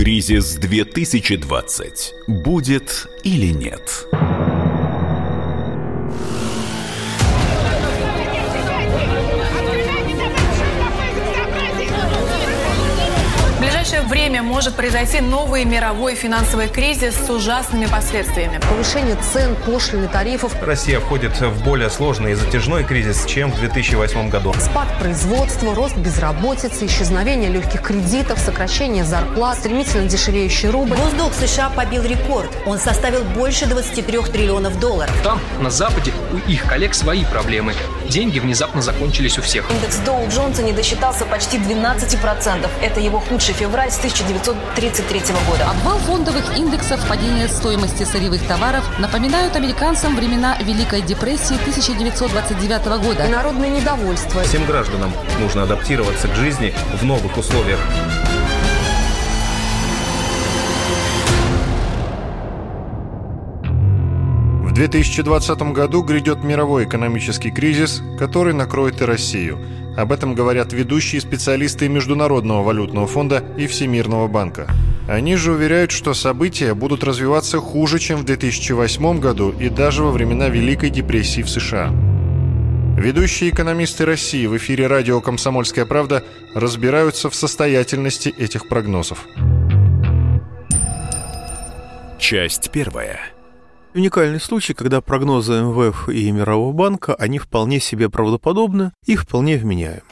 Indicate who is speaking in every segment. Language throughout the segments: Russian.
Speaker 1: Кризис 2020. Будет или нет?
Speaker 2: Время может произойти новый мировой финансовый кризис с ужасными последствиями.
Speaker 3: Повышение цен, пошлины, тарифов.
Speaker 4: Россия входит в более сложный и затяжной кризис, чем в 2008 году.
Speaker 3: Спад производства, рост безработицы, исчезновение легких кредитов, сокращение зарплат, стремительно дешевеющий рубль.
Speaker 5: Госдолг США побил рекорд. Он составил больше 23 триллионов долларов.
Speaker 6: Там, на Западе, у их коллег свои проблемы. Деньги внезапно закончились у всех.
Speaker 7: Индекс Доу Джонса не досчитался почти 12%. Это его худший февраль с 1933 года.
Speaker 8: Обвал фондовых индексов, падение стоимости сырьевых товаров напоминают американцам времена Великой депрессии 1929 года.
Speaker 3: И народное недовольство.
Speaker 4: Всем гражданам нужно адаптироваться к жизни в новых условиях.
Speaker 9: 2020 году грядет мировой экономический кризис, который накроет и Россию. Об этом говорят ведущие специалисты Международного валютного фонда и Всемирного банка. Они же уверяют, что события будут развиваться хуже, чем в 2008 году и даже во времена Великой депрессии в США. Ведущие экономисты России в эфире радио «Комсомольская правда» разбираются в состоятельности этих прогнозов.
Speaker 1: Часть первая.
Speaker 10: Уникальный случай, когда прогнозы МВФ и Мирового банка, они вполне себе правдоподобны и вполне вменяемы.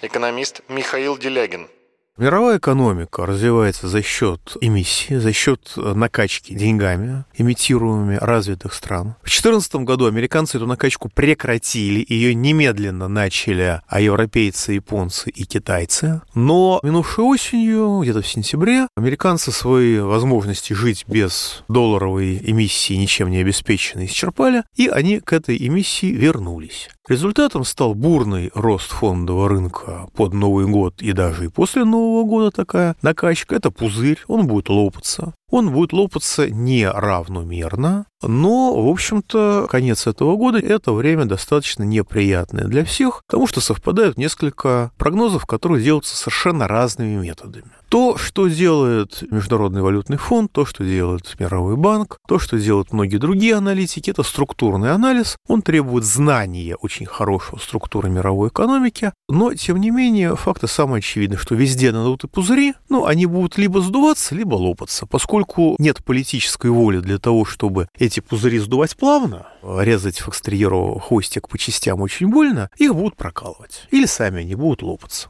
Speaker 9: Экономист Михаил Делягин.
Speaker 10: Мировая экономика развивается за счет эмиссии, за счет накачки деньгами, имитируемыми развитых стран. В 2014 году американцы эту накачку прекратили, ее немедленно начали а европейцы, японцы и китайцы. Но минувшей осенью, где-то в сентябре, американцы свои возможности жить без долларовой эмиссии, ничем не обеспеченной, исчерпали, и они к этой эмиссии вернулись. Результатом стал бурный рост фондового рынка под Новый год и даже и после Нового года такая накачка. Это пузырь, он будет лопаться. Он будет лопаться неравномерно, но, в общем-то, конец этого года – это время достаточно неприятное для всех, потому что совпадают несколько прогнозов, которые делаются совершенно разными методами. То, что делает Международный валютный фонд, то, что делает Мировой банк, то, что делают многие другие аналитики, это структурный анализ. Он требует знания очень хорошего структуры мировой экономики, но, тем не менее, факты самые очевидны, что везде надуты пузыри, ну, они будут либо сдуваться, либо лопаться. Поскольку нет политической воли для того, чтобы эти пузыри сдувать плавно, резать фокстерьеру хвостик по частям очень больно, их будут прокалывать. Или сами они будут лопаться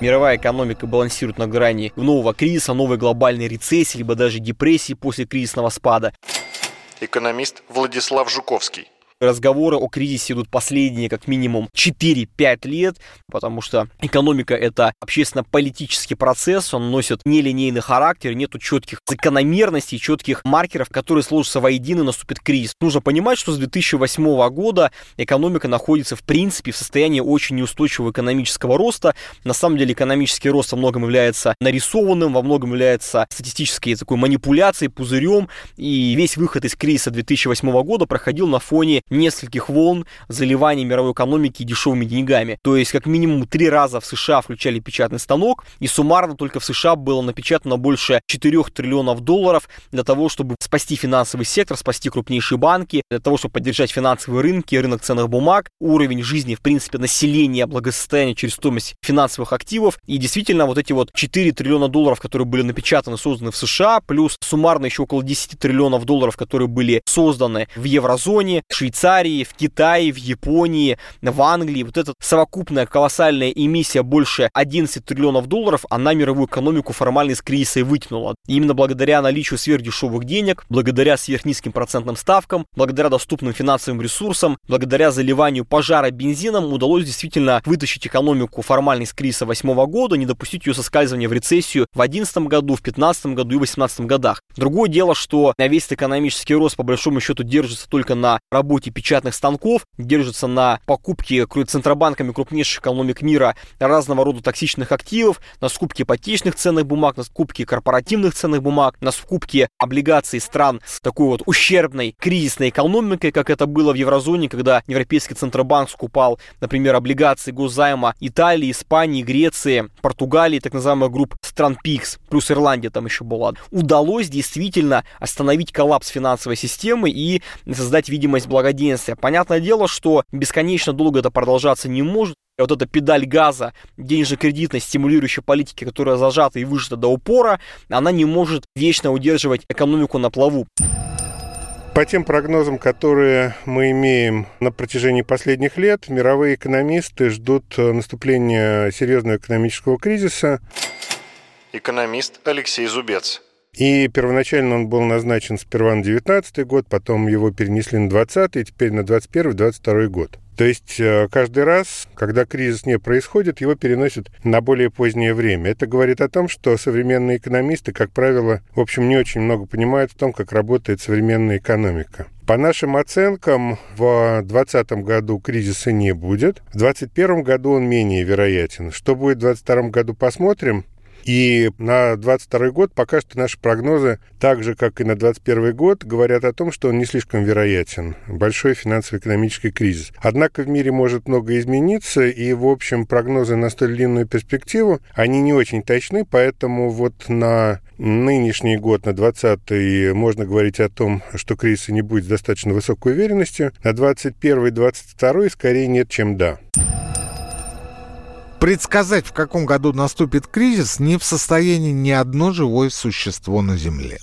Speaker 11: мировая экономика балансирует на грани нового кризиса, новой глобальной рецессии, либо даже депрессии после кризисного спада.
Speaker 9: Экономист Владислав Жуковский.
Speaker 11: Разговоры о кризисе идут последние как минимум 4-5 лет, потому что экономика это общественно-политический процесс, он носит нелинейный характер, нету четких закономерностей, четких маркеров, которые сложатся воедино наступит кризис. Нужно понимать, что с 2008 года экономика находится в принципе в состоянии очень неустойчивого экономического роста. На самом деле экономический рост во многом является нарисованным, во многом является статистической такой манипуляцией, пузырем, и весь выход из кризиса 2008 года проходил на фоне нескольких волн заливания мировой экономики дешевыми деньгами. То есть, как минимум, три раза в США включали печатный станок, и суммарно только в США было напечатано больше 4 триллионов долларов для того, чтобы спасти финансовый сектор, спасти крупнейшие банки, для того, чтобы поддержать финансовые рынки, рынок ценных бумаг, уровень жизни, в принципе, населения, благосостояния через стоимость финансовых активов. И действительно, вот эти вот 4 триллиона долларов, которые были напечатаны, созданы в США, плюс суммарно еще около 10 триллионов долларов, которые были созданы в еврозоне, Швейцарии, Швейцарии, в Китае, в Японии, в Англии. Вот эта совокупная колоссальная эмиссия больше 11 триллионов долларов, она мировую экономику формально из кризиса и вытянула. И именно благодаря наличию сверхдешевых денег, благодаря сверхнизким процентным ставкам, благодаря доступным финансовым ресурсам, благодаря заливанию пожара бензином удалось действительно вытащить экономику формально из кризиса 2008 года, не допустить ее соскальзывания в рецессию в 2011 году, в 2015 году и 2018 годах. Другое дело, что весь экономический рост по большому счету держится только на работе покупке печатных станков, держится на покупке центробанками крупнейших экономик мира разного рода токсичных активов, на скупке ипотечных ценных бумаг, на скупке корпоративных ценных бумаг, на скупке облигаций стран с такой вот ущербной кризисной экономикой, как это было в еврозоне, когда Европейский Центробанк скупал, например, облигации госзайма Италии, Испании, Греции, Португалии, так называемых групп стран ПИКС, плюс Ирландия там еще была. Удалось действительно остановить коллапс финансовой системы и создать видимость благоденствия. Понятное дело, что бесконечно долго это продолжаться не может. Вот эта педаль газа денежно-кредитной стимулирующей политики, которая зажата и выжата до упора, она не может вечно удерживать экономику на плаву.
Speaker 12: По тем прогнозам, которые мы имеем на протяжении последних лет, мировые экономисты ждут э, наступления серьезного экономического кризиса.
Speaker 9: Экономист Алексей Зубец.
Speaker 12: И первоначально он был назначен сперва на 19 год, потом его перенесли на 20 и теперь на 21-22 год. То есть э, каждый раз, когда кризис не происходит, его переносят на более позднее время. Это говорит о том, что современные экономисты, как правило, в общем, не очень много понимают в том, как работает современная экономика. По нашим оценкам, в 2020 году кризиса не будет. В 2021 году он менее вероятен. Что будет в 2022 году, посмотрим. И на 2022 год пока что наши прогнозы, так же, как и на 2021 год, говорят о том, что он не слишком вероятен. Большой финансово-экономический кризис. Однако в мире может много измениться, и, в общем, прогнозы на столь длинную перспективу, они не очень точны, поэтому вот на нынешний год, на 20 можно говорить о том, что кризиса не будет с достаточно высокой уверенностью. На 21 и 22 скорее нет, чем да.
Speaker 13: Предсказать, в каком году наступит кризис, не в состоянии ни одно живое существо на Земле.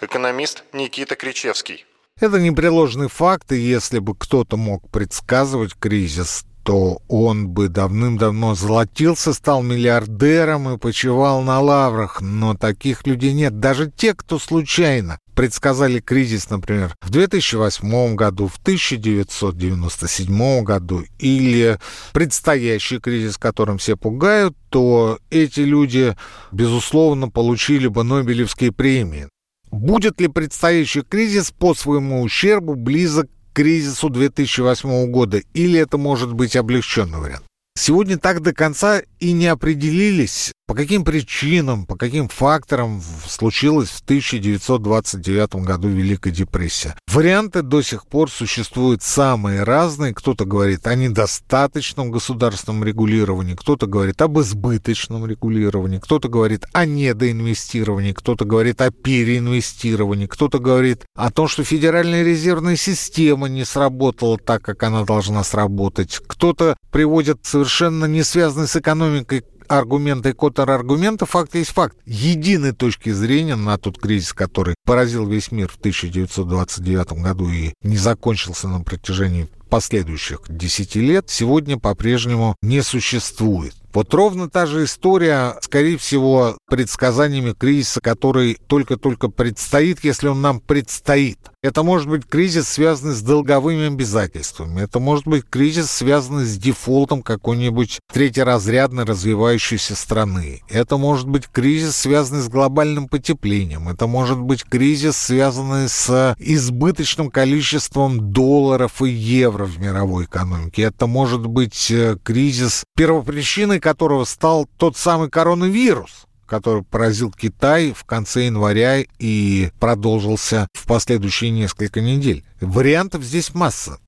Speaker 9: Экономист Никита Кричевский.
Speaker 13: Это непреложный факт, и если бы кто-то мог предсказывать кризис, то он бы давным-давно золотился, стал миллиардером и почивал на лаврах. Но таких людей нет. Даже те, кто случайно предсказали кризис, например, в 2008 году, в 1997 году или предстоящий кризис, которым все пугают, то эти люди, безусловно, получили бы Нобелевские премии. Будет ли предстоящий кризис по своему ущербу близок к кризису 2008 года, или это может быть облегченный вариант? Сегодня так до конца и не определились, по каким причинам, по каким факторам случилась в 1929 году Великая депрессия. Варианты до сих пор существуют самые разные. Кто-то говорит о недостаточном государственном регулировании, кто-то говорит об избыточном регулировании, кто-то говорит о недоинвестировании, кто-то говорит о переинвестировании, кто-то говорит о том, что Федеральная резервная система не сработала так, как она должна сработать. Кто-то приводит совершенно не связанный с экономикой аргументы и контраргументы, факт есть факт. Единой точки зрения на тот кризис, который поразил весь мир в 1929 году и не закончился на протяжении последующих 10 лет, сегодня по-прежнему не существует. Вот ровно та же история, скорее всего, предсказаниями кризиса, который только-только предстоит, если он нам предстоит. Это может быть кризис, связанный с долговыми обязательствами. Это может быть кризис, связанный с дефолтом какой-нибудь третьеразрядной развивающейся страны. Это может быть кризис, связанный с глобальным потеплением. Это может быть кризис, связанный с избыточным количеством долларов и евро в мировой экономике. Это может быть э, кризис, первопричиной которого стал тот самый коронавирус который поразил Китай в конце января и продолжился в последующие несколько недель. Вариантов здесь масса.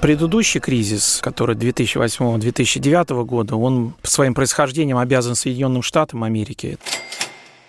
Speaker 14: Предыдущий кризис, который 2008-2009 года, он своим происхождением обязан Соединенным Штатам Америки.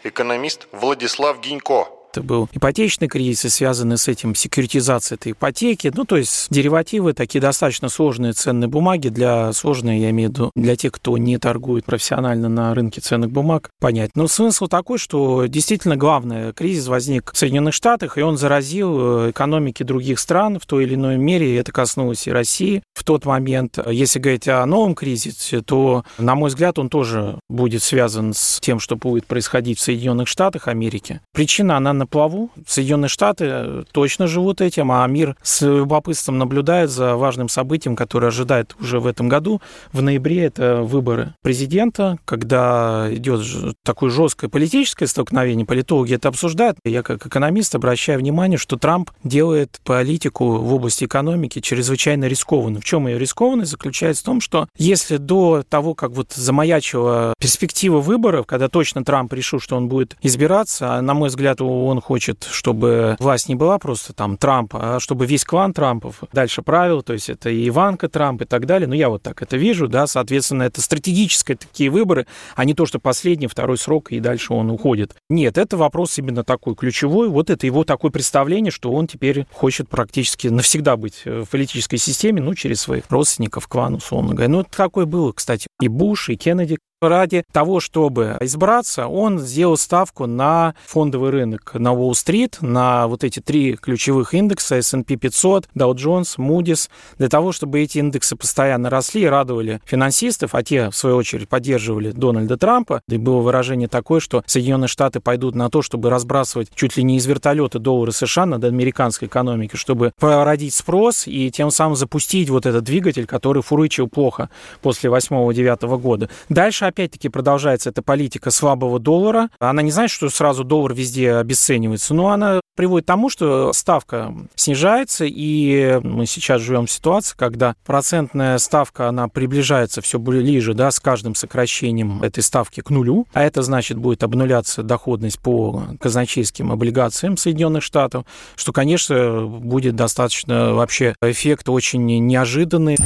Speaker 9: Экономист Владислав Гинько.
Speaker 14: Это был ипотечный кризис, связанный с этим секьюритизацией этой ипотеки. Ну, то есть деривативы, такие достаточно сложные ценные бумаги для сложные, я имею в виду, для тех, кто не торгует профессионально на рынке ценных бумаг, понять. Но смысл такой, что действительно главный кризис возник в Соединенных Штатах, и он заразил э, экономики других стран в той или иной мере, и это коснулось и России. В тот момент, если говорить о новом кризисе, то, на мой взгляд, он тоже будет связан с тем, что будет происходить в Соединенных Штатах Америки. Причина, она плаву. Соединенные Штаты точно живут этим, а мир с любопытством наблюдает за важным событием, которое ожидает уже в этом году. В ноябре это выборы президента, когда идет такое жесткое политическое столкновение. Политологи это обсуждают. Я как экономист обращаю внимание, что Трамп делает политику в области экономики чрезвычайно рискованной. В чем ее рискованность заключается в том, что если до того, как вот замаячила перспектива выборов, когда точно Трамп решил, что он будет избираться, а на мой взгляд, он хочет, чтобы власть не была просто там Трамп, а чтобы весь клан Трампов дальше правил, то есть это и Иванка Трамп и так далее. Ну, я вот так это вижу, да, соответственно, это стратегические такие выборы, а не то, что последний, второй срок, и дальше он уходит. Нет, это вопрос именно такой ключевой. Вот это его такое представление, что он теперь хочет практически навсегда быть в политической системе, ну, через своих родственников, клан, условно говоря. Ну, такое было, кстати, и Буш, и Кеннеди, ради того, чтобы избраться, он сделал ставку на фондовый рынок на Уолл-стрит, на вот эти три ключевых индекса S&P 500, Dow Jones, Moody's, для того, чтобы эти индексы постоянно росли и радовали финансистов, а те, в свою очередь, поддерживали Дональда Трампа. И было выражение такое, что Соединенные Штаты пойдут на то, чтобы разбрасывать чуть ли не из вертолета доллары США над американской экономикой, чтобы породить спрос и тем самым запустить вот этот двигатель, который фурычил плохо после 8-9 года. Дальше опять-таки продолжается эта политика слабого доллара. Она не значит, что сразу доллар везде обесценивается, но она приводит к тому, что ставка снижается, и мы сейчас живем в ситуации, когда процентная ставка, она приближается все ближе, да, с каждым сокращением этой ставки к нулю, а это значит будет обнуляться доходность по казначейским облигациям Соединенных Штатов, что, конечно, будет достаточно вообще эффект очень неожиданный.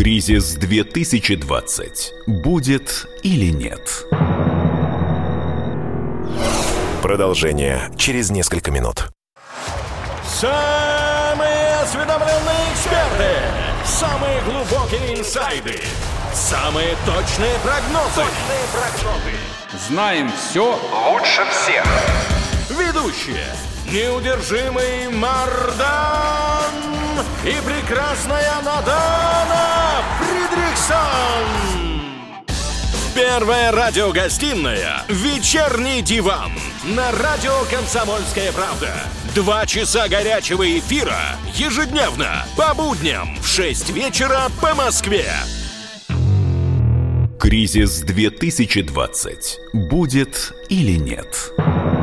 Speaker 1: Кризис 2020. Будет или нет?
Speaker 15: Продолжение через несколько минут.
Speaker 16: Самые осведомленные эксперты, самые глубокие инсайды, самые точные прогнозы. Точные прогнозы.
Speaker 17: Знаем все лучше всех.
Speaker 16: Ведущие. Неудержимый Мардан и прекрасная Надана Фридриксон. Первая радиогостинная «Вечерний диван» на радио «Комсомольская правда». Два часа горячего эфира ежедневно по будням в 6 вечера по Москве.
Speaker 1: Кризис 2020. Будет или нет?
Speaker 2: В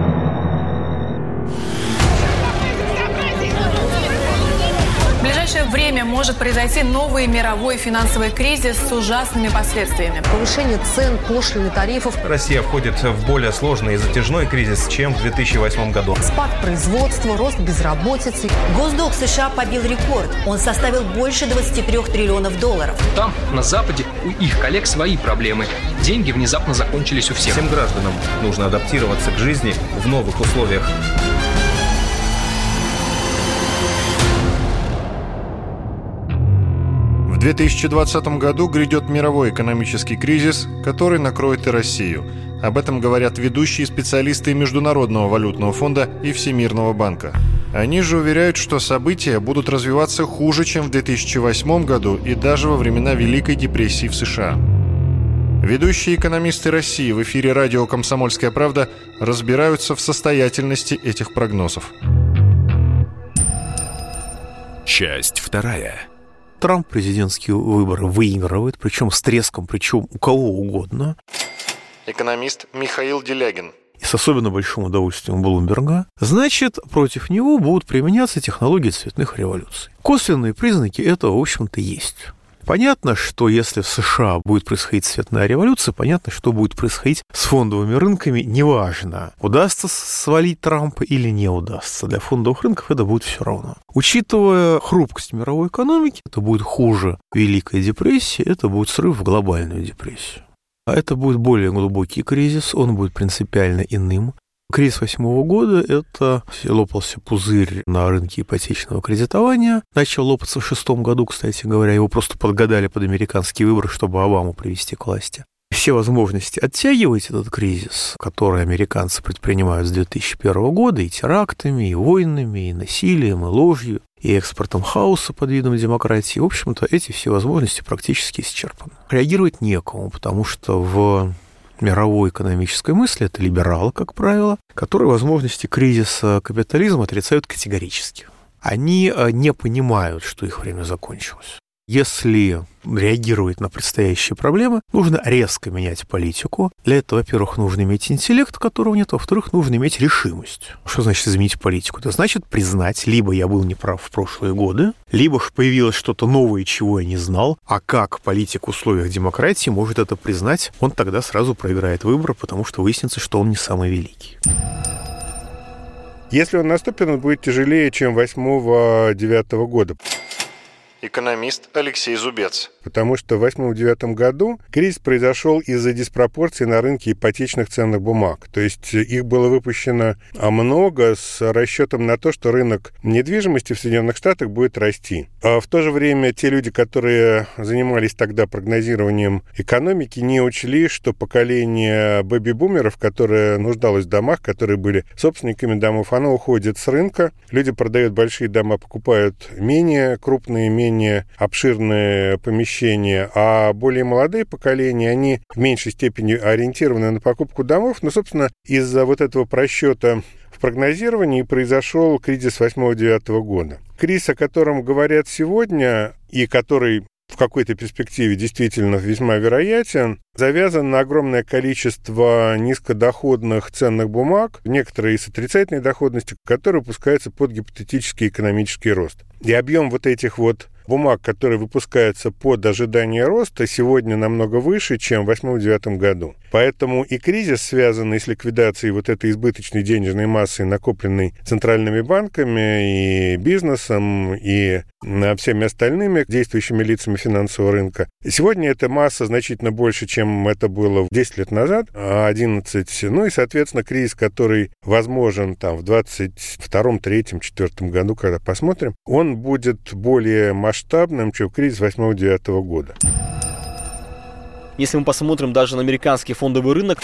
Speaker 2: время может произойти новый мировой финансовый кризис с ужасными последствиями.
Speaker 3: Повышение цен, пошлины, тарифов.
Speaker 4: Россия входит в более сложный и затяжной кризис, чем в 2008 году.
Speaker 3: Спад производства, рост безработицы.
Speaker 5: Госдолг США побил рекорд. Он составил больше 23 триллионов долларов.
Speaker 6: Там, на Западе, у их коллег свои проблемы. Деньги внезапно закончились у всех.
Speaker 4: Всем гражданам нужно адаптироваться к жизни в новых условиях.
Speaker 9: 2020 году грядет мировой экономический кризис, который накроет и Россию. Об этом говорят ведущие специалисты Международного валютного фонда и Всемирного банка. Они же уверяют, что события будут развиваться хуже, чем в 2008 году и даже во времена Великой депрессии в США. Ведущие экономисты России в эфире радио «Комсомольская правда» разбираются в состоятельности этих прогнозов.
Speaker 1: Часть вторая.
Speaker 10: Трамп президентские выборы выигрывает, причем с треском, причем у кого угодно.
Speaker 9: Экономист Михаил Делягин.
Speaker 10: И с особенно большим удовольствием Блумберга, значит, против него будут применяться технологии цветных революций. Косвенные признаки этого, в общем-то, есть. Понятно, что если в США будет происходить цветная революция, понятно, что будет происходить с фондовыми рынками, неважно, удастся свалить Трампа или не удастся. Для фондовых рынков это будет все равно. Учитывая хрупкость мировой экономики, это будет хуже Великой депрессии, это будет срыв в глобальную депрессию. А это будет более глубокий кризис, он будет принципиально иным. Кризис восьмого года – это лопался пузырь на рынке ипотечного кредитования. Начал лопаться в шестом году, кстати говоря. Его просто подгадали под американские выборы, чтобы Обаму привести к власти. Все возможности оттягивать этот кризис, который американцы предпринимают с 2001 года и терактами, и войнами, и насилием, и ложью, и экспортом хаоса под видом демократии. В общем-то, эти все возможности практически исчерпаны. Реагировать некому, потому что в мировой экономической мысли, это либералы, как правило, которые возможности кризиса капитализма отрицают категорически. Они э, не понимают, что их время закончилось. Если реагировать на предстоящие проблемы, нужно резко менять политику. Для этого, во-первых, нужно иметь интеллект, которого нет, во-вторых, нужно иметь решимость. Что значит изменить политику? Это значит признать, либо я был неправ в прошлые годы, либо появилось что-то новое, чего я не знал, а как политик в условиях демократии может это признать, он тогда сразу проиграет выбор, потому что выяснится, что он не самый великий.
Speaker 12: Если он наступит, он будет тяжелее, чем 8-9 года
Speaker 9: экономист Алексей Зубец.
Speaker 12: Потому что в 2008-2009 году кризис произошел из-за диспропорции на рынке ипотечных ценных бумаг. То есть их было выпущено много с расчетом на то, что рынок недвижимости в Соединенных Штатах будет расти. А в то же время те люди, которые занимались тогда прогнозированием экономики, не учли, что поколение бэби-бумеров, которое нуждалось в домах, которые были собственниками домов, оно уходит с рынка. Люди продают большие дома, покупают менее крупные, менее менее обширные помещения, а более молодые поколения, они в меньшей степени ориентированы на покупку домов. Но, собственно, из-за вот этого просчета в прогнозировании произошел кризис 8-9 года. Кризис, о котором говорят сегодня, и который в какой-то перспективе действительно весьма вероятен, завязан на огромное количество низкодоходных ценных бумаг, некоторые с отрицательной доходностью, которые выпускаются под гипотетический экономический рост. И объем вот этих вот бумаг, которые выпускаются под ожидание роста, сегодня намного выше, чем в 2008-2009 году. Поэтому и кризис, связанный с ликвидацией вот этой избыточной денежной массы, накопленной центральными банками и бизнесом, и всеми остальными действующими лицами финансового рынка. Сегодня эта масса значительно больше, чем это было 10 лет назад, 11. Ну и, соответственно, кризис, который возможен там в 22, 3, 4 году, когда посмотрим, он будет более масштабным масштабным, чем кризис 8-9 года.
Speaker 11: Если мы посмотрим даже на американский фондовый рынок...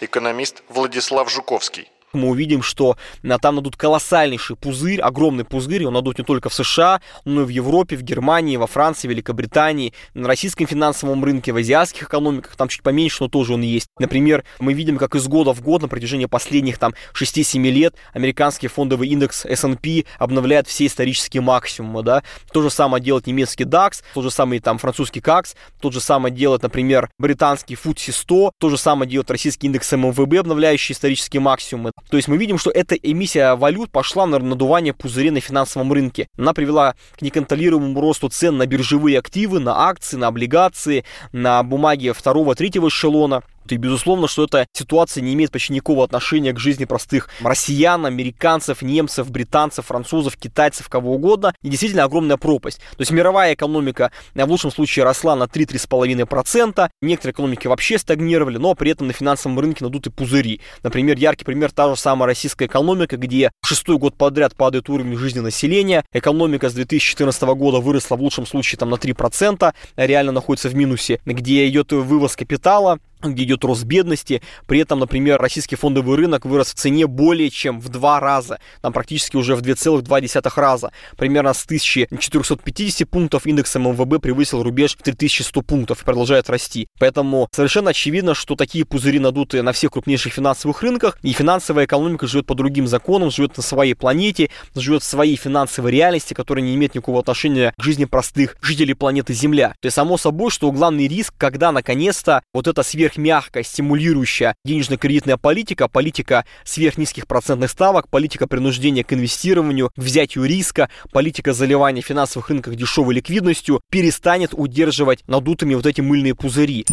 Speaker 9: Экономист Владислав Жуковский
Speaker 11: мы увидим, что там надут колоссальнейший пузырь, огромный пузырь, он надут не только в США, но и в Европе, в Германии, во Франции, Великобритании, на российском финансовом рынке, в азиатских экономиках, там чуть поменьше, но тоже он есть. Например, мы видим, как из года в год на протяжении последних там 6-7 лет американский фондовый индекс S&P обновляет все исторические максимумы, да. То же самое делает немецкий DAX, то же самое там французский CAC, то же самое делает, например, британский FTSE 100, то же самое делает российский индекс ММВБ, обновляющий исторические максимумы. То есть мы видим, что эта эмиссия валют пошла на надувание пузырей на финансовом рынке. Она привела к неконтролируемому росту цен на биржевые активы, на акции, на облигации, на бумаги второго, третьего эшелона. И, безусловно, что эта ситуация не имеет почти никакого отношения к жизни простых россиян, американцев, немцев, британцев, французов, китайцев, кого угодно. И действительно огромная пропасть. То есть мировая экономика в лучшем случае росла на 3-3,5%. Некоторые экономики вообще стагнировали, но при этом на финансовом рынке надуты пузыри. Например, яркий пример та же самая российская экономика, где шестой год подряд падает уровень жизни населения. Экономика с 2014 года выросла в лучшем случае там на 3%, реально находится в минусе, где идет вывоз капитала, где идет рост бедности. При этом, например, российский фондовый рынок вырос в цене более чем в два раза. Там практически уже в 2,2 раза. Примерно с 1450 пунктов индекс МВБ превысил рубеж в 3100 пунктов и продолжает расти. Поэтому совершенно очевидно, что такие пузыри надуты на всех крупнейших финансовых рынках. И финансовая экономика живет по другим законам, живет на своей планете, живет в своей финансовой реальности, которая не имеет никакого отношения к жизни простых жителей планеты Земля. То есть само собой, что главный риск, когда наконец-то вот эта сверх сверхмягкая, стимулирующая денежно-кредитная политика, политика сверхнизких процентных ставок, политика принуждения к инвестированию, к взятию риска, политика заливания финансовых рынков дешевой ликвидностью перестанет удерживать надутыми вот эти мыльные пузыри.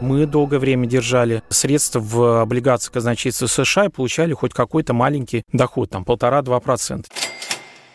Speaker 14: Мы долгое время держали средства в облигациях казначейства США и получали хоть какой-то маленький доход, там полтора-два процента.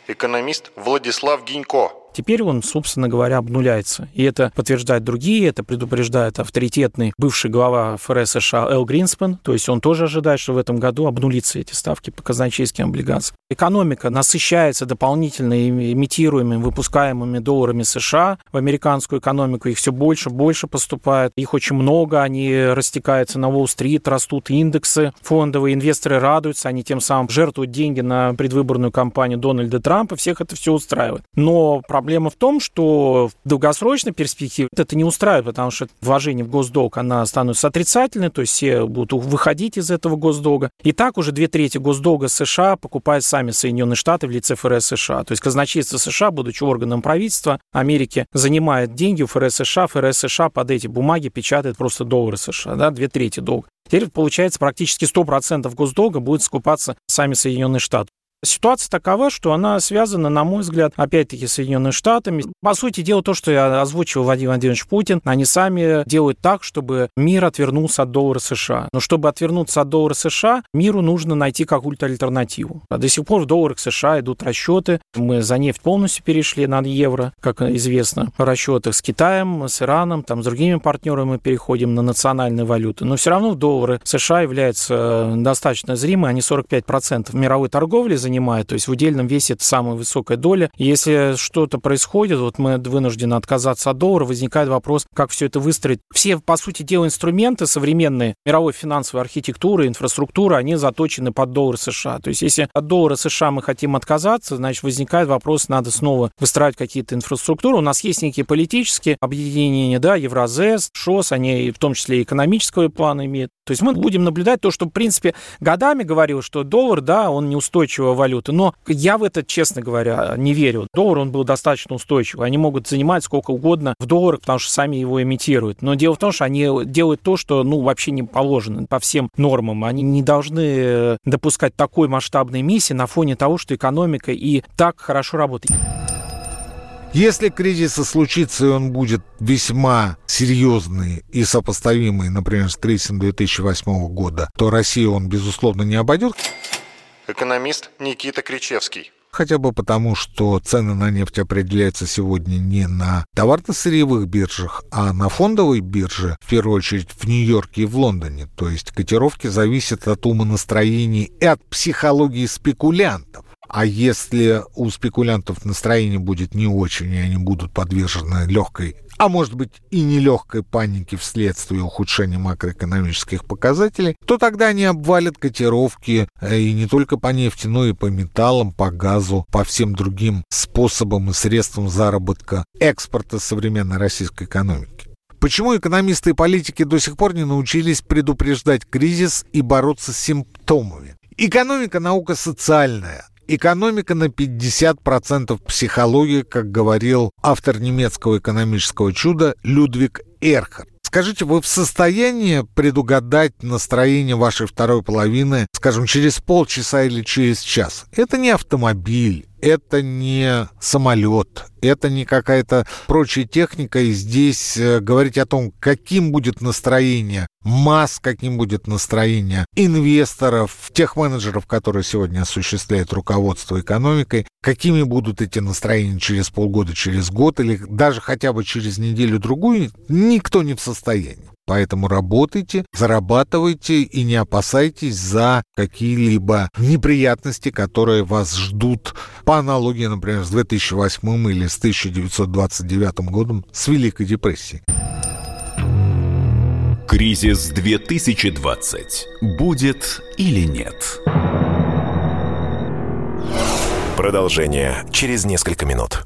Speaker 9: Экономист Владислав Гинько
Speaker 14: Теперь он, собственно говоря, обнуляется. И это подтверждают другие, это предупреждает авторитетный бывший глава ФРС США Эл Гринспен. То есть он тоже ожидает, что в этом году обнулится эти ставки по казначейским облигациям. Экономика насыщается дополнительно имитируемыми, выпускаемыми долларами США в американскую экономику. Их все больше, больше поступает. Их очень много, они растекаются на Уолл-стрит, растут индексы фондовые, инвесторы радуются, они тем самым жертвуют деньги на предвыборную кампанию Дональда Трампа, всех это все устраивает. Но проблема Проблема в том, что в долгосрочной перспективе это не устраивает, потому что вложение в госдолг, она становится отрицательной, то есть все будут выходить из этого госдолга. И так уже две трети госдолга США покупают сами Соединенные Штаты в лице ФРС США. То есть казначейство США, будучи органом правительства Америки, занимает деньги у ФРС США, ФРС США под эти бумаги печатает просто доллары США, да, две трети долга. Теперь получается практически 100% госдолга будет скупаться сами Соединенные Штаты. Ситуация такова, что она связана, на мой взгляд, опять-таки, с Соединенными Штатами. По сути дела, то, что я озвучил Владимир Владимирович Путин, они сами делают так, чтобы мир отвернулся от доллара США. Но чтобы отвернуться от доллара США, миру нужно найти какую-то альтернативу. А до сих пор в долларах США идут расчеты. Мы за нефть полностью перешли на евро, как известно. В расчетах с Китаем, с Ираном, там, с другими партнерами мы переходим на национальные валюты. Но все равно доллары США являются достаточно зримы. Они 45% мировой торговли занимают занимает, то есть в удельном весе это самая высокая доля. Если что-то происходит, вот мы вынуждены отказаться от доллара, возникает вопрос, как все это выстроить. Все, по сути дела, инструменты современные мировой финансовой архитектуры, инфраструктуры, они заточены под доллар США. То есть если от доллара США мы хотим отказаться, значит, возникает вопрос, надо снова выстраивать какие-то инфраструктуры. У нас есть некие политические объединения, да, Евразес, ШОС, они в том числе и экономического плана имеют. То есть мы будем наблюдать то, что, в принципе, годами говорил, что доллар, да, он неустойчивая валюта. Но я в это, честно говоря, не верю. Доллар, он был достаточно устойчивый. Они могут занимать сколько угодно в долларах, потому что сами его имитируют. Но дело в том, что они делают то, что, ну, вообще не положено по всем нормам. Они не должны допускать такой масштабной миссии на фоне того, что экономика и так хорошо работает.
Speaker 13: Если кризис случится, и он будет весьма серьезный и сопоставимый, например, с кризисом 2008 года, то Россию он, безусловно, не обойдет.
Speaker 9: Экономист Никита Кричевский.
Speaker 13: Хотя бы потому, что цены на нефть определяются сегодня не на товарно-сырьевых биржах, а на фондовой бирже, в первую очередь в Нью-Йорке и в Лондоне. То есть котировки зависят от умонастроений и от психологии спекулянтов. А если у спекулянтов настроение будет не очень, и они будут подвержены легкой, а может быть и нелегкой панике вследствие ухудшения макроэкономических показателей, то тогда они обвалят котировки э, и не только по нефти, но и по металлам, по газу, по всем другим способам и средствам заработка экспорта современной российской экономики. Почему экономисты и политики до сих пор не научились предупреждать кризис и бороться с симптомами? Экономика – наука социальная, Экономика на 50% психологии, как говорил автор немецкого экономического чуда Людвиг Эрхард. Скажите, вы в состоянии предугадать настроение вашей второй половины, скажем, через полчаса или через час? Это не автомобиль, это не самолет, это не какая-то прочая техника. И здесь э, говорить о том, каким будет настроение масс, каким будет настроение инвесторов, тех менеджеров, которые сегодня осуществляют руководство экономикой, какими будут эти настроения через полгода, через год или даже хотя бы через неделю-другую, никто не в состоянии. Поэтому работайте, зарабатывайте и не опасайтесь за какие-либо неприятности, которые вас ждут по аналогии, например, с 2008 или с 1929 годом, с Великой депрессией.
Speaker 1: Кризис 2020. Будет или нет?
Speaker 15: Продолжение через несколько минут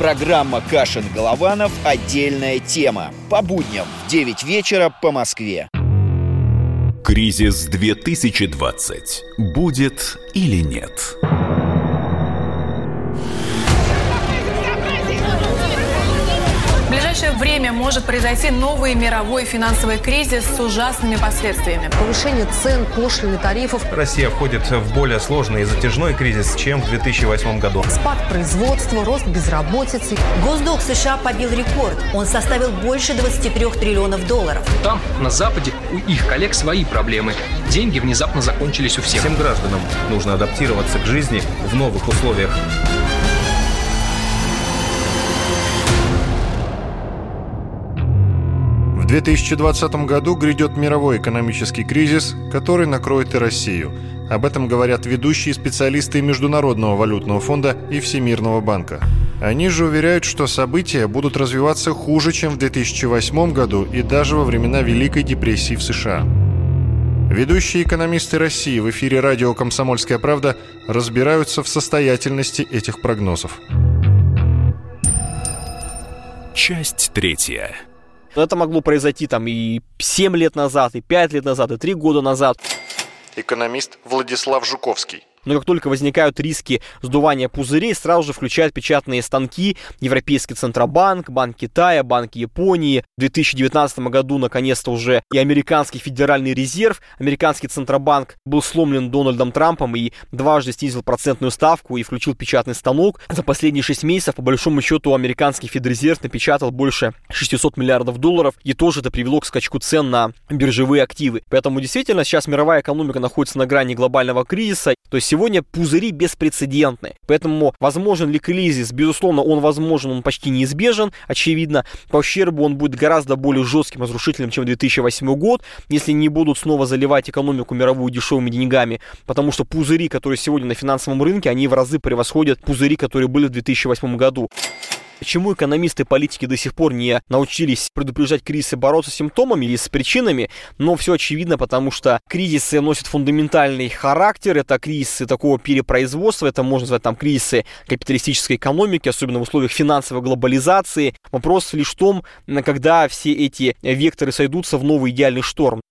Speaker 18: Программа «Кашин-Голованов. Отдельная тема». По будням в 9 вечера по Москве.
Speaker 1: Кризис 2020. Будет или нет?
Speaker 2: Ближайшее время может произойти новый мировой финансовый кризис с ужасными последствиями.
Speaker 3: Повышение цен, пошлины, тарифов.
Speaker 4: Россия входит в более сложный и затяжной кризис, чем в 2008 году.
Speaker 3: Спад производства, рост безработицы.
Speaker 5: Госдолг США побил рекорд. Он составил больше 23 триллионов долларов.
Speaker 6: Там, на Западе, у их коллег свои проблемы. Деньги внезапно закончились у всех.
Speaker 4: Всем гражданам нужно адаптироваться к жизни в новых условиях.
Speaker 9: 2020 году грядет мировой экономический кризис, который накроет и Россию. Об этом говорят ведущие специалисты Международного валютного фонда и Всемирного банка. Они же уверяют, что события будут развиваться хуже, чем в 2008 году и даже во времена Великой депрессии в США. Ведущие экономисты России в эфире радио «Комсомольская правда» разбираются в состоятельности этих прогнозов.
Speaker 1: Часть третья.
Speaker 11: Это могло произойти там и 7 лет назад, и 5 лет назад, и 3 года назад.
Speaker 9: Экономист Владислав Жуковский.
Speaker 11: Но как только возникают риски сдувания пузырей, сразу же включают печатные станки Европейский Центробанк, Банк Китая, Банк Японии. В 2019 году, наконец-то, уже и Американский Федеральный резерв, Американский Центробанк был сломлен Дональдом Трампом и дважды снизил процентную ставку и включил печатный станок. За последние 6 месяцев, по большому счету, Американский Федрезерв напечатал больше 600 миллиардов долларов, и тоже это привело к скачку цен на биржевые активы. Поэтому действительно сейчас мировая экономика находится на грани глобального кризиса. То есть сегодня пузыри беспрецедентны. Поэтому возможен ли кризис? Безусловно, он возможен, он почти неизбежен, очевидно. По ущербу он будет гораздо более жестким, разрушительным, чем 2008 год, если не будут снова заливать экономику мировую дешевыми деньгами, потому что пузыри, которые сегодня на финансовом рынке, они в разы превосходят пузыри, которые были в 2008 году. Почему экономисты и политики до сих пор не научились предупреждать кризисы, бороться с симптомами или с причинами? Но все очевидно, потому что кризисы носят фундаментальный характер. Это кризисы такого перепроизводства, это можно назвать там кризисы капиталистической экономики, особенно в условиях финансовой глобализации. Вопрос лишь в том, когда все эти векторы сойдутся в новый идеальный шторм.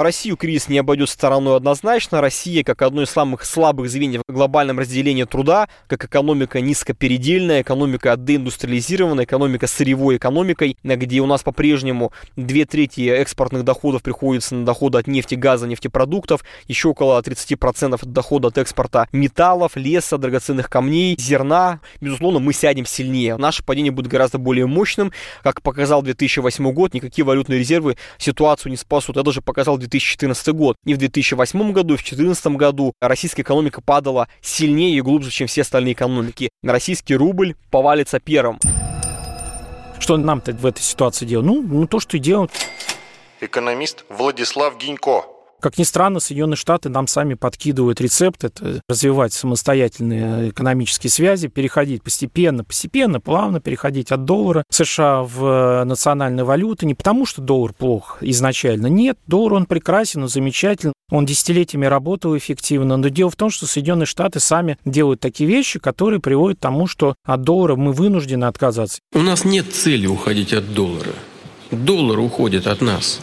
Speaker 11: Россию кризис не обойдет стороной однозначно. Россия, как одно из самых слабых звеньев в глобальном разделении труда, как экономика низкопередельная, экономика деиндустриализированная, экономика сырьевой экономикой, где у нас по-прежнему две трети экспортных доходов приходится на доходы от нефти, газа, нефтепродуктов, еще около 30% от дохода от экспорта металлов, леса, драгоценных камней, зерна. Безусловно, мы сядем сильнее. Наше падение будет гораздо более мощным. Как показал 2008 год, никакие валютные резервы ситуацию не спасут. Я даже показал 2014 год. И в 2008 году, и в 2014 году российская экономика падала сильнее и глубже, чем все остальные экономики. Российский рубль повалится первым.
Speaker 14: Что нам-то в этой ситуации делать? Ну, ну то, что и делать.
Speaker 9: Экономист Владислав Гинько.
Speaker 14: Как ни странно, Соединенные Штаты нам сами подкидывают рецепт, это развивать самостоятельные экономические связи, переходить постепенно, постепенно, плавно переходить от доллара США в национальные валюты. Не потому, что доллар плох изначально. Нет, доллар он прекрасен, он замечательный, он десятилетиями работал эффективно. Но дело в том, что Соединенные Штаты сами делают такие вещи, которые приводят к тому, что от доллара мы вынуждены отказаться.
Speaker 19: У нас нет цели уходить от доллара. Доллар уходит от нас.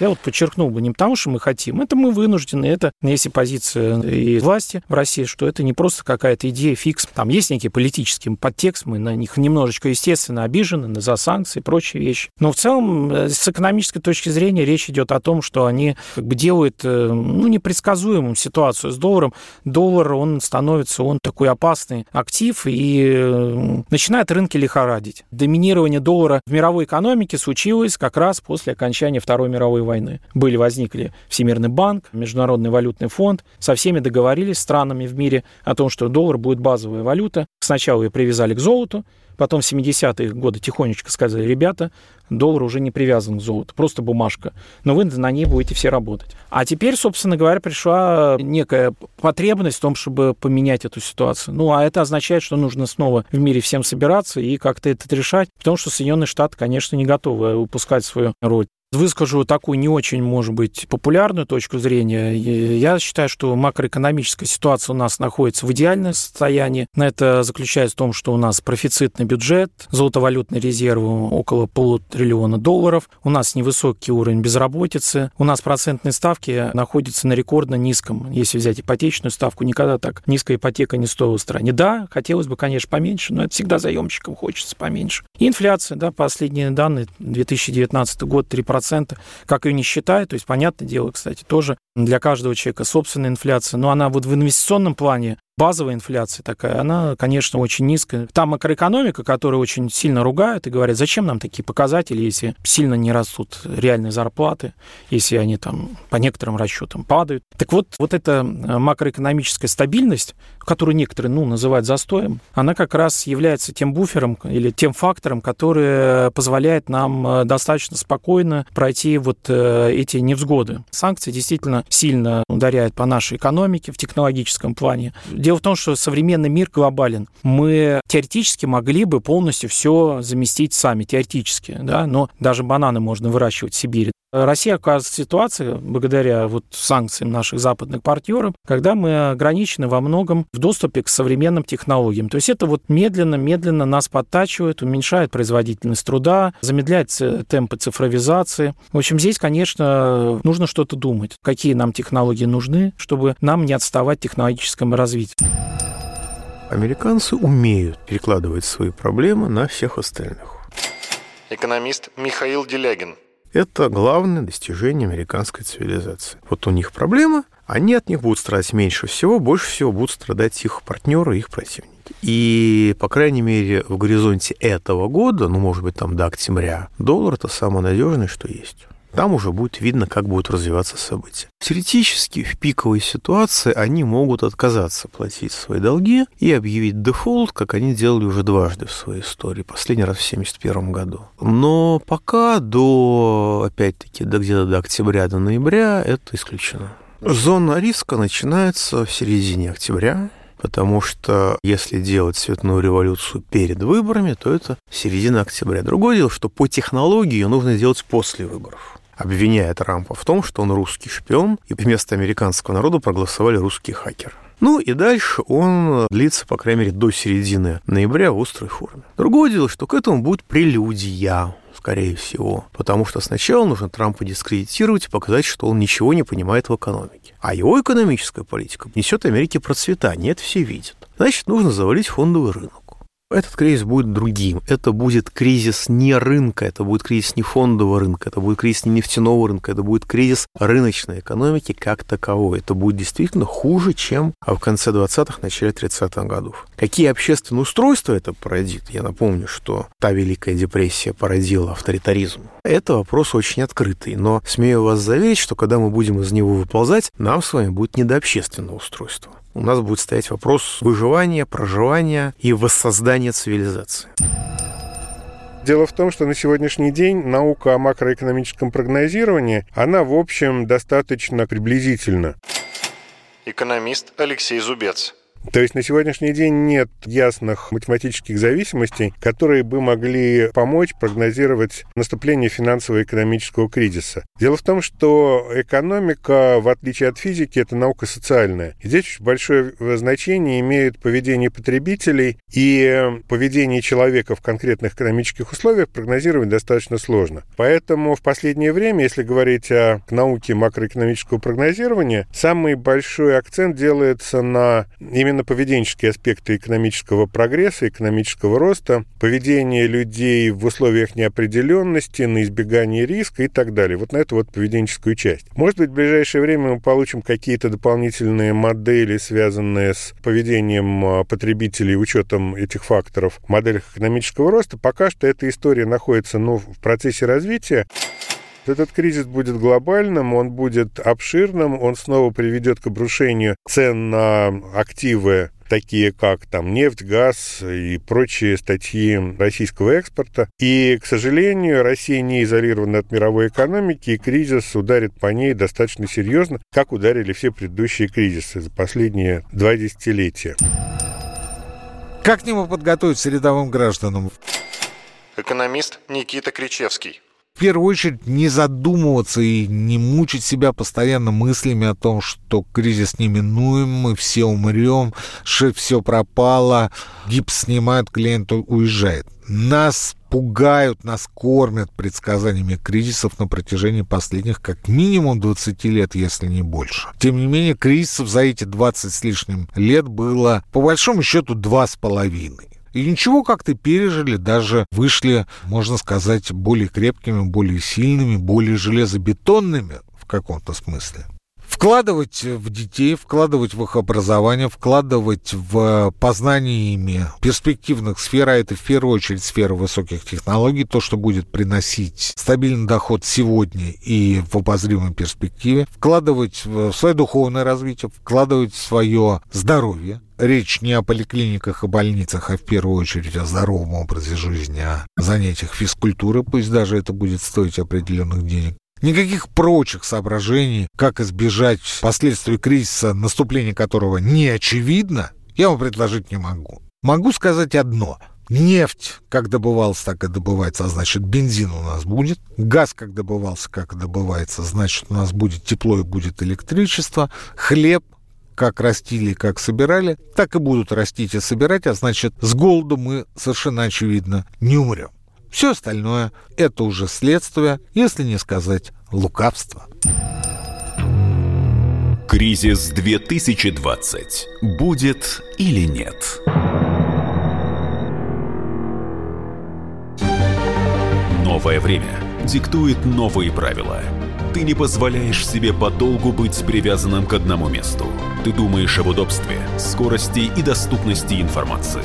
Speaker 14: Я вот подчеркнул бы не потому, что мы хотим, это мы вынуждены, это есть и позиция и власти в России, что это не просто какая-то идея фикс. Там есть некий политический подтекст, мы на них немножечко, естественно, обижены за санкции и прочие вещи. Но в целом, э, с экономической точки зрения, речь идет о том, что они как бы делают э, ну, непредсказуемую ситуацию с долларом. Доллар, он становится, он такой опасный актив и э, начинает рынки лихорадить. Доминирование доллара в мировой экономике случилось как раз после окончания Второй мировой войны. Были, возникли Всемирный банк, Международный валютный фонд. Со всеми договорились странами в мире о том, что доллар будет базовая валюта. Сначала ее привязали к золоту, Потом в 70-е годы тихонечко сказали, ребята, доллар уже не привязан к золоту, просто бумажка. Но вы на ней будете все работать. А теперь, собственно говоря, пришла некая потребность в том, чтобы поменять эту ситуацию. Ну, а это означает, что нужно снова в мире всем собираться и как-то это решать, потому что Соединенные Штаты, конечно, не готовы упускать свою роль. Выскажу такую не очень, может быть, популярную точку зрения. Я считаю, что макроэкономическая ситуация у нас находится в идеальном состоянии. Это заключается в том, что у нас профицитный бюджет, золотовалютные резервы около полутриллиона долларов, у нас невысокий уровень безработицы, у нас процентные ставки находятся на рекордно низком. Если взять ипотечную ставку, никогда так низкая ипотека не стоила стране. Да, хотелось бы, конечно, поменьше, но это всегда заемщикам хочется поменьше. И инфляция, да, последние данные, 2019 год 3%, 2%, как ее не считают. То есть, понятное дело, кстати, тоже для каждого человека собственная инфляция. Но она вот в инвестиционном плане базовая инфляция такая, она, конечно, очень низкая. Там макроэкономика, которую очень сильно ругают и говорят, зачем нам такие показатели, если сильно не растут реальные зарплаты, если они там по некоторым расчетам падают. Так вот, вот эта макроэкономическая стабильность, которую некоторые, ну, называют застоем, она как раз является тем буфером или тем фактором, который позволяет нам достаточно спокойно пройти вот э, эти невзгоды. Санкции действительно сильно ударяют по нашей экономике в технологическом плане. Дело в том, что современный мир глобален. Мы теоретически могли бы полностью все заместить сами, теоретически, да, но даже бананы можно выращивать в Сибири. Россия оказывается в ситуации, благодаря вот санкциям наших западных партнеров, когда мы ограничены во многом в доступе к современным технологиям. То есть это вот медленно-медленно нас подтачивает, уменьшает производительность труда, замедляет темпы цифровизации. В общем, здесь, конечно, нужно что-то думать, какие нам технологии нужны, чтобы нам не отставать в технологическом развитии.
Speaker 10: Американцы умеют перекладывать свои проблемы на всех остальных.
Speaker 9: Экономист Михаил Делягин.
Speaker 10: Это главное достижение американской цивилизации. Вот у них проблема, они от них будут страдать меньше всего, больше всего будут страдать их партнеры, их противники. И, по крайней мере, в горизонте этого года, ну, может быть, там до октября, доллар – это самое надежное, что есть. Там уже будет видно, как будут развиваться события. Теоретически, в пиковой ситуации они могут отказаться платить свои долги и объявить дефолт, как они делали уже дважды в своей истории, последний раз в 1971 году. Но пока до, опять-таки, до где-то до октября, до ноября это исключено. Зона риска начинается в середине октября, потому что если делать цветную революцию перед выборами, то это середина октября. Другое дело, что по технологии ее нужно делать после выборов обвиняя Трампа в том, что он русский шпион, и вместо американского народа проголосовали русские хакеры. Ну и дальше он длится, по крайней мере, до середины ноября в острой форме. Другое дело, что к этому будет прелюдия, скорее всего. Потому что сначала нужно Трампа дискредитировать и показать, что он ничего не понимает в экономике. А его экономическая политика несет Америке процветание, это все видят. Значит, нужно завалить фондовый рынок. Этот кризис будет другим. Это будет кризис не рынка, это будет кризис не фондового рынка, это будет кризис не нефтяного рынка, это будет кризис рыночной экономики как таковой. Это будет действительно хуже, чем в конце 20-х, начале 30-х годов. Какие общественные устройства это породит? Я напомню, что та Великая депрессия породила авторитаризм. Это вопрос очень открытый, но смею вас заверить, что когда мы будем из него выползать, нам с вами будет не до общественного устройства у нас будет стоять вопрос выживания, проживания и воссоздания цивилизации.
Speaker 12: Дело в том, что на сегодняшний день наука о макроэкономическом прогнозировании, она, в общем, достаточно приблизительна.
Speaker 9: Экономист Алексей Зубец.
Speaker 12: То есть на сегодняшний день нет ясных математических зависимостей, которые бы могли помочь прогнозировать наступление финансово-экономического кризиса. Дело в том, что экономика, в отличие от физики, это наука социальная. И здесь очень большое значение имеет поведение потребителей и поведение человека в конкретных экономических условиях прогнозировать достаточно сложно. Поэтому в последнее время, если говорить о науке макроэкономического прогнозирования, самый большой акцент делается на именно именно поведенческие аспекты экономического прогресса, экономического роста, поведение людей в условиях неопределенности, на избегание риска и так далее. Вот на эту вот поведенческую часть. Может быть, в ближайшее время мы получим какие-то дополнительные модели, связанные с поведением а, потребителей, учетом этих факторов моделях экономического роста. Пока что эта история находится ну, в процессе развития. Этот кризис будет глобальным, он будет обширным, он снова приведет к обрушению цен на активы такие как там нефть, газ и прочие статьи российского экспорта. И, к сожалению, Россия не изолирована от мировой экономики, и кризис ударит по ней достаточно серьезно, как ударили все предыдущие кризисы за последние два десятилетия.
Speaker 13: Как к нему подготовиться рядовым гражданам?
Speaker 9: Экономист Никита Кричевский
Speaker 13: в первую очередь не задумываться и не мучить себя постоянно мыслями о том, что кризис неминуем, мы все умрем, все пропало, гипс снимают, клиент уезжает. Нас пугают, нас кормят предсказаниями кризисов на протяжении последних как минимум 20 лет, если не больше. Тем не менее, кризисов за эти 20 с лишним лет было, по большому счету, два с половиной. И ничего как-то пережили, даже вышли, можно сказать, более крепкими, более сильными, более железобетонными в каком-то смысле. Вкладывать в детей, вкладывать в их образование, вкладывать в познание ими перспективных сфер, а это в первую очередь сфера высоких технологий, то, что будет приносить стабильный доход сегодня и в обозримой перспективе, вкладывать в свое духовное развитие, вкладывать в свое здоровье, речь не о поликлиниках и больницах, а в первую очередь о здоровом образе жизни, о занятиях физкультуры, пусть даже это будет стоить определенных денег. Никаких прочих соображений, как избежать последствий кризиса, наступление которого не очевидно, я вам предложить не могу. Могу сказать одно. Нефть, как добывался, так и добывается, а значит, бензин у нас будет. Газ, как добывался, как и добывается, значит, у нас будет тепло и будет электричество. Хлеб, как растили, как собирали, так и будут растить и собирать, а значит, с голоду мы совершенно очевидно не умрем. Все остальное – это уже следствие, если не сказать лукавство.
Speaker 1: Кризис 2020. Будет или нет? Новое время диктует новые правила. Ты не позволяешь себе подолгу быть привязанным к одному месту. Ты думаешь об удобстве, скорости и доступности информации.